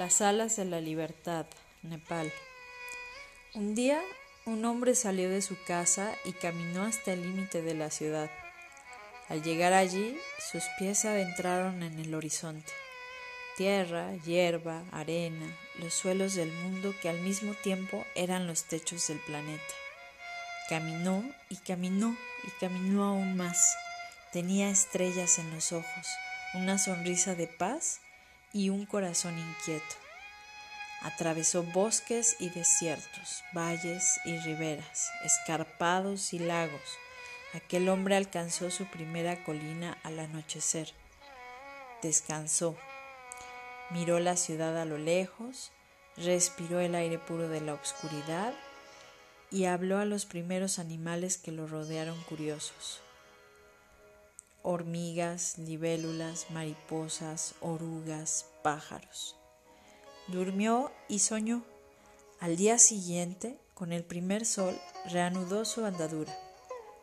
Las alas de la libertad, Nepal. Un día, un hombre salió de su casa y caminó hasta el límite de la ciudad. Al llegar allí, sus pies adentraron en el horizonte. Tierra, hierba, arena, los suelos del mundo que al mismo tiempo eran los techos del planeta. Caminó y caminó y caminó aún más. Tenía estrellas en los ojos, una sonrisa de paz y un corazón inquieto. Atravesó bosques y desiertos, valles y riberas, escarpados y lagos. Aquel hombre alcanzó su primera colina al anochecer. Descansó, miró la ciudad a lo lejos, respiró el aire puro de la oscuridad y habló a los primeros animales que lo rodearon curiosos hormigas, libélulas, mariposas, orugas, pájaros. Durmió y soñó. Al día siguiente, con el primer sol, reanudó su andadura.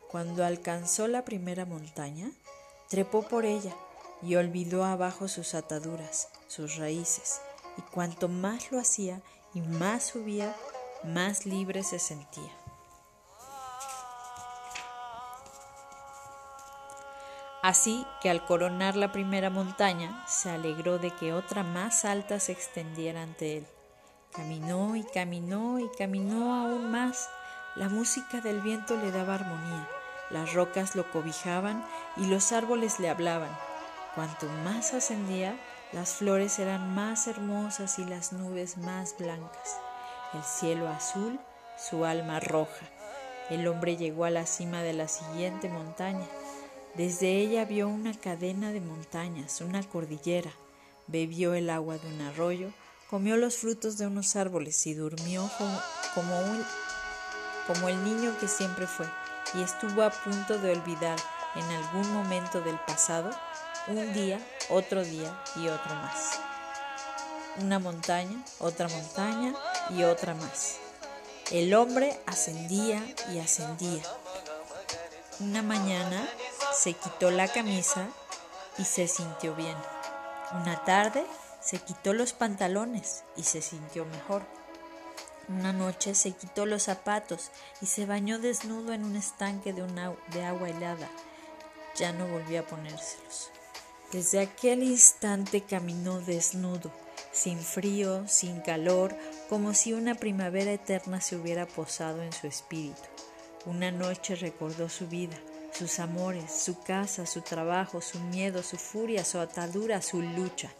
Cuando alcanzó la primera montaña, trepó por ella y olvidó abajo sus ataduras, sus raíces, y cuanto más lo hacía y más subía, más libre se sentía. Así que al coronar la primera montaña, se alegró de que otra más alta se extendiera ante él. Caminó y caminó y caminó aún más. La música del viento le daba armonía, las rocas lo cobijaban y los árboles le hablaban. Cuanto más ascendía, las flores eran más hermosas y las nubes más blancas. El cielo azul, su alma roja. El hombre llegó a la cima de la siguiente montaña. Desde ella vio una cadena de montañas, una cordillera, bebió el agua de un arroyo, comió los frutos de unos árboles y durmió como, como el niño que siempre fue y estuvo a punto de olvidar en algún momento del pasado un día, otro día y otro más. Una montaña, otra montaña y otra más. El hombre ascendía y ascendía. Una mañana se quitó la camisa y se sintió bien. Una tarde se quitó los pantalones y se sintió mejor. Una noche se quitó los zapatos y se bañó desnudo en un estanque de, agua helada. Ya no volvió a ponérselos. Desde aquel instante caminó desnudo, sin frío, sin calor, como si una primavera eterna se hubiera posado en su espíritu. Una noche recordó su vida, sus amores, su casa, su trabajo, su miedo, su furia, su atadura, su lucha.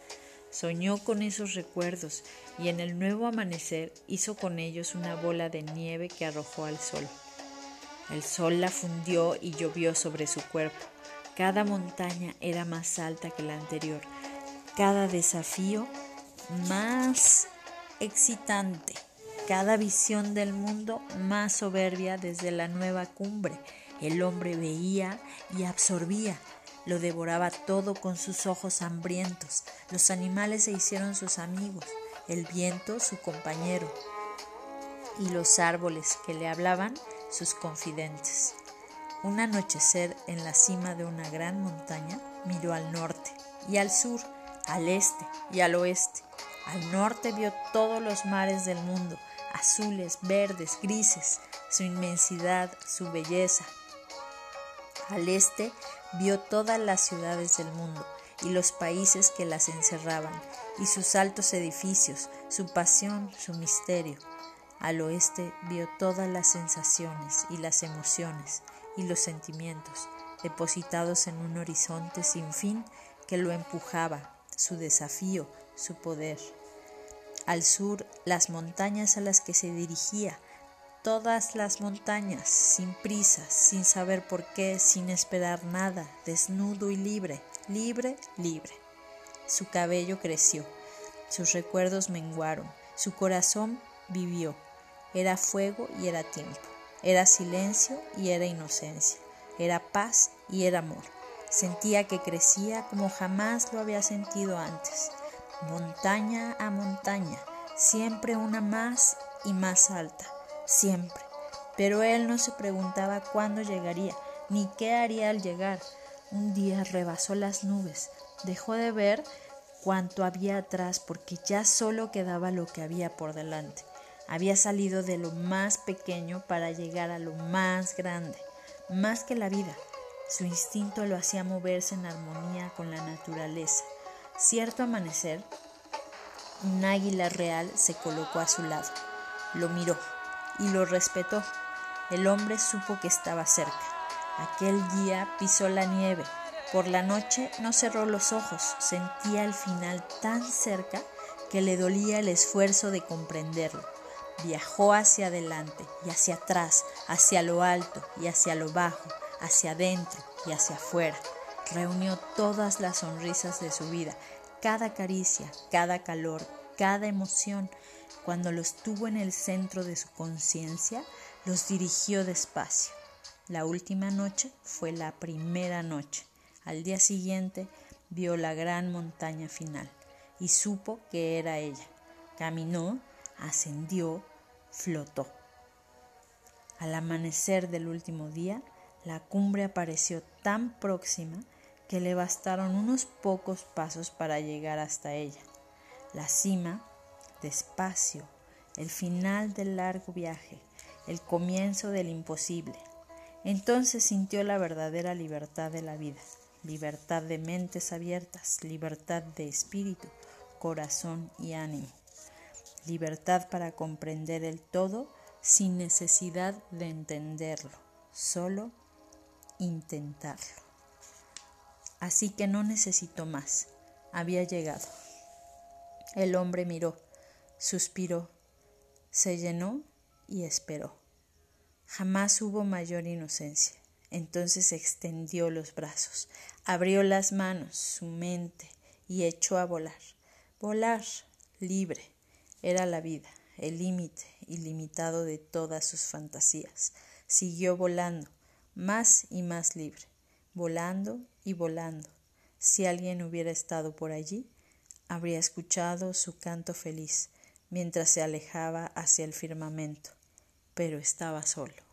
Soñó con esos recuerdos y en el nuevo amanecer hizo con ellos una bola de nieve que arrojó al sol. El sol la fundió y llovió sobre su cuerpo. Cada montaña era más alta que la anterior, cada desafío más excitante, cada visión del mundo más soberbia desde la nueva cumbre el hombre veía y absorbía, lo devoraba todo con sus ojos hambrientos. Los animales se hicieron sus amigos, el viento su compañero y los árboles que le hablaban sus confidentes. Un anochecer en la cima de una gran montaña miró al norte y al sur, al este y al oeste. Al norte vio todos los mares del mundo, azules, verdes, grises, su inmensidad, su belleza, al este vio todas las ciudades del mundo y los países que las encerraban, y sus altos edificios, su pasión, su misterio. Al oeste vio todas las sensaciones y las emociones y los sentimientos depositados en un horizonte sin fin que lo empujaba, su desafío, su poder. Al sur, las montañas a las que se dirigía, todas las montañas, sin prisa, sin saber por qué, sin esperar nada, desnudo y libre, libre, libre. Su cabello creció, sus recuerdos menguaron, su corazón vivió. Era fuego y era tiempo, era silencio y era inocencia, era paz y era amor. Sentía que crecía como jamás lo había sentido antes, montaña a montaña, siempre una más y más alta siempre. Pero él no se preguntaba cuándo llegaría, ni qué haría al llegar. Un día rebasó las nubes, dejó de ver cuanto había atrás porque ya solo quedaba lo que había por delante. Había salido de lo más pequeño para llegar a lo más grande, más que la vida. Su instinto lo hacía moverse en armonía con la naturaleza. Cierto amanecer, un águila real se colocó a su lado. Lo miró y lo respetó. El hombre supo que estaba cerca. Aquel día pisó la nieve. Por la noche no cerró los ojos. Sentía el final tan cerca que le dolía el esfuerzo de comprenderlo. Viajó hacia adelante y hacia atrás, hacia lo alto y hacia lo bajo, hacia adentro y hacia afuera. Reunió todas las sonrisas de su vida, cada caricia, cada calor, cada emoción. Cuando los tuvo en el centro de su conciencia, los dirigió despacio. La última noche fue la primera noche. Al día siguiente vio la gran montaña final y supo que era ella. Caminó ascendió, flotó. Al amanecer del último día, la cumbre apareció tan próxima que le bastaron unos pocos pasos para llegar hasta ella. La cima, despacio, el final del largo viaje, el comienzo del imposible. Entonces sintió la verdadera libertad de la vida, libertad de mentes abiertas, libertad de espíritu, corazón y ánimo libertad para comprender el todo sin necesidad de entenderlo, solo intentarlo. Así que no necesitó más, había llegado. El hombre miró, suspiró, se llenó y esperó. Jamás hubo mayor inocencia. Entonces extendió los brazos, abrió las manos, su mente, y echó a volar. Volar, libre, era la vida, el límite ilimitado de todas sus fantasías. Siguió volando, más y más libre, volando y volando. Si alguien hubiera estado por allí, habría escuchado su canto feliz mientras se alejaba hacia el firmamento, pero estaba solo.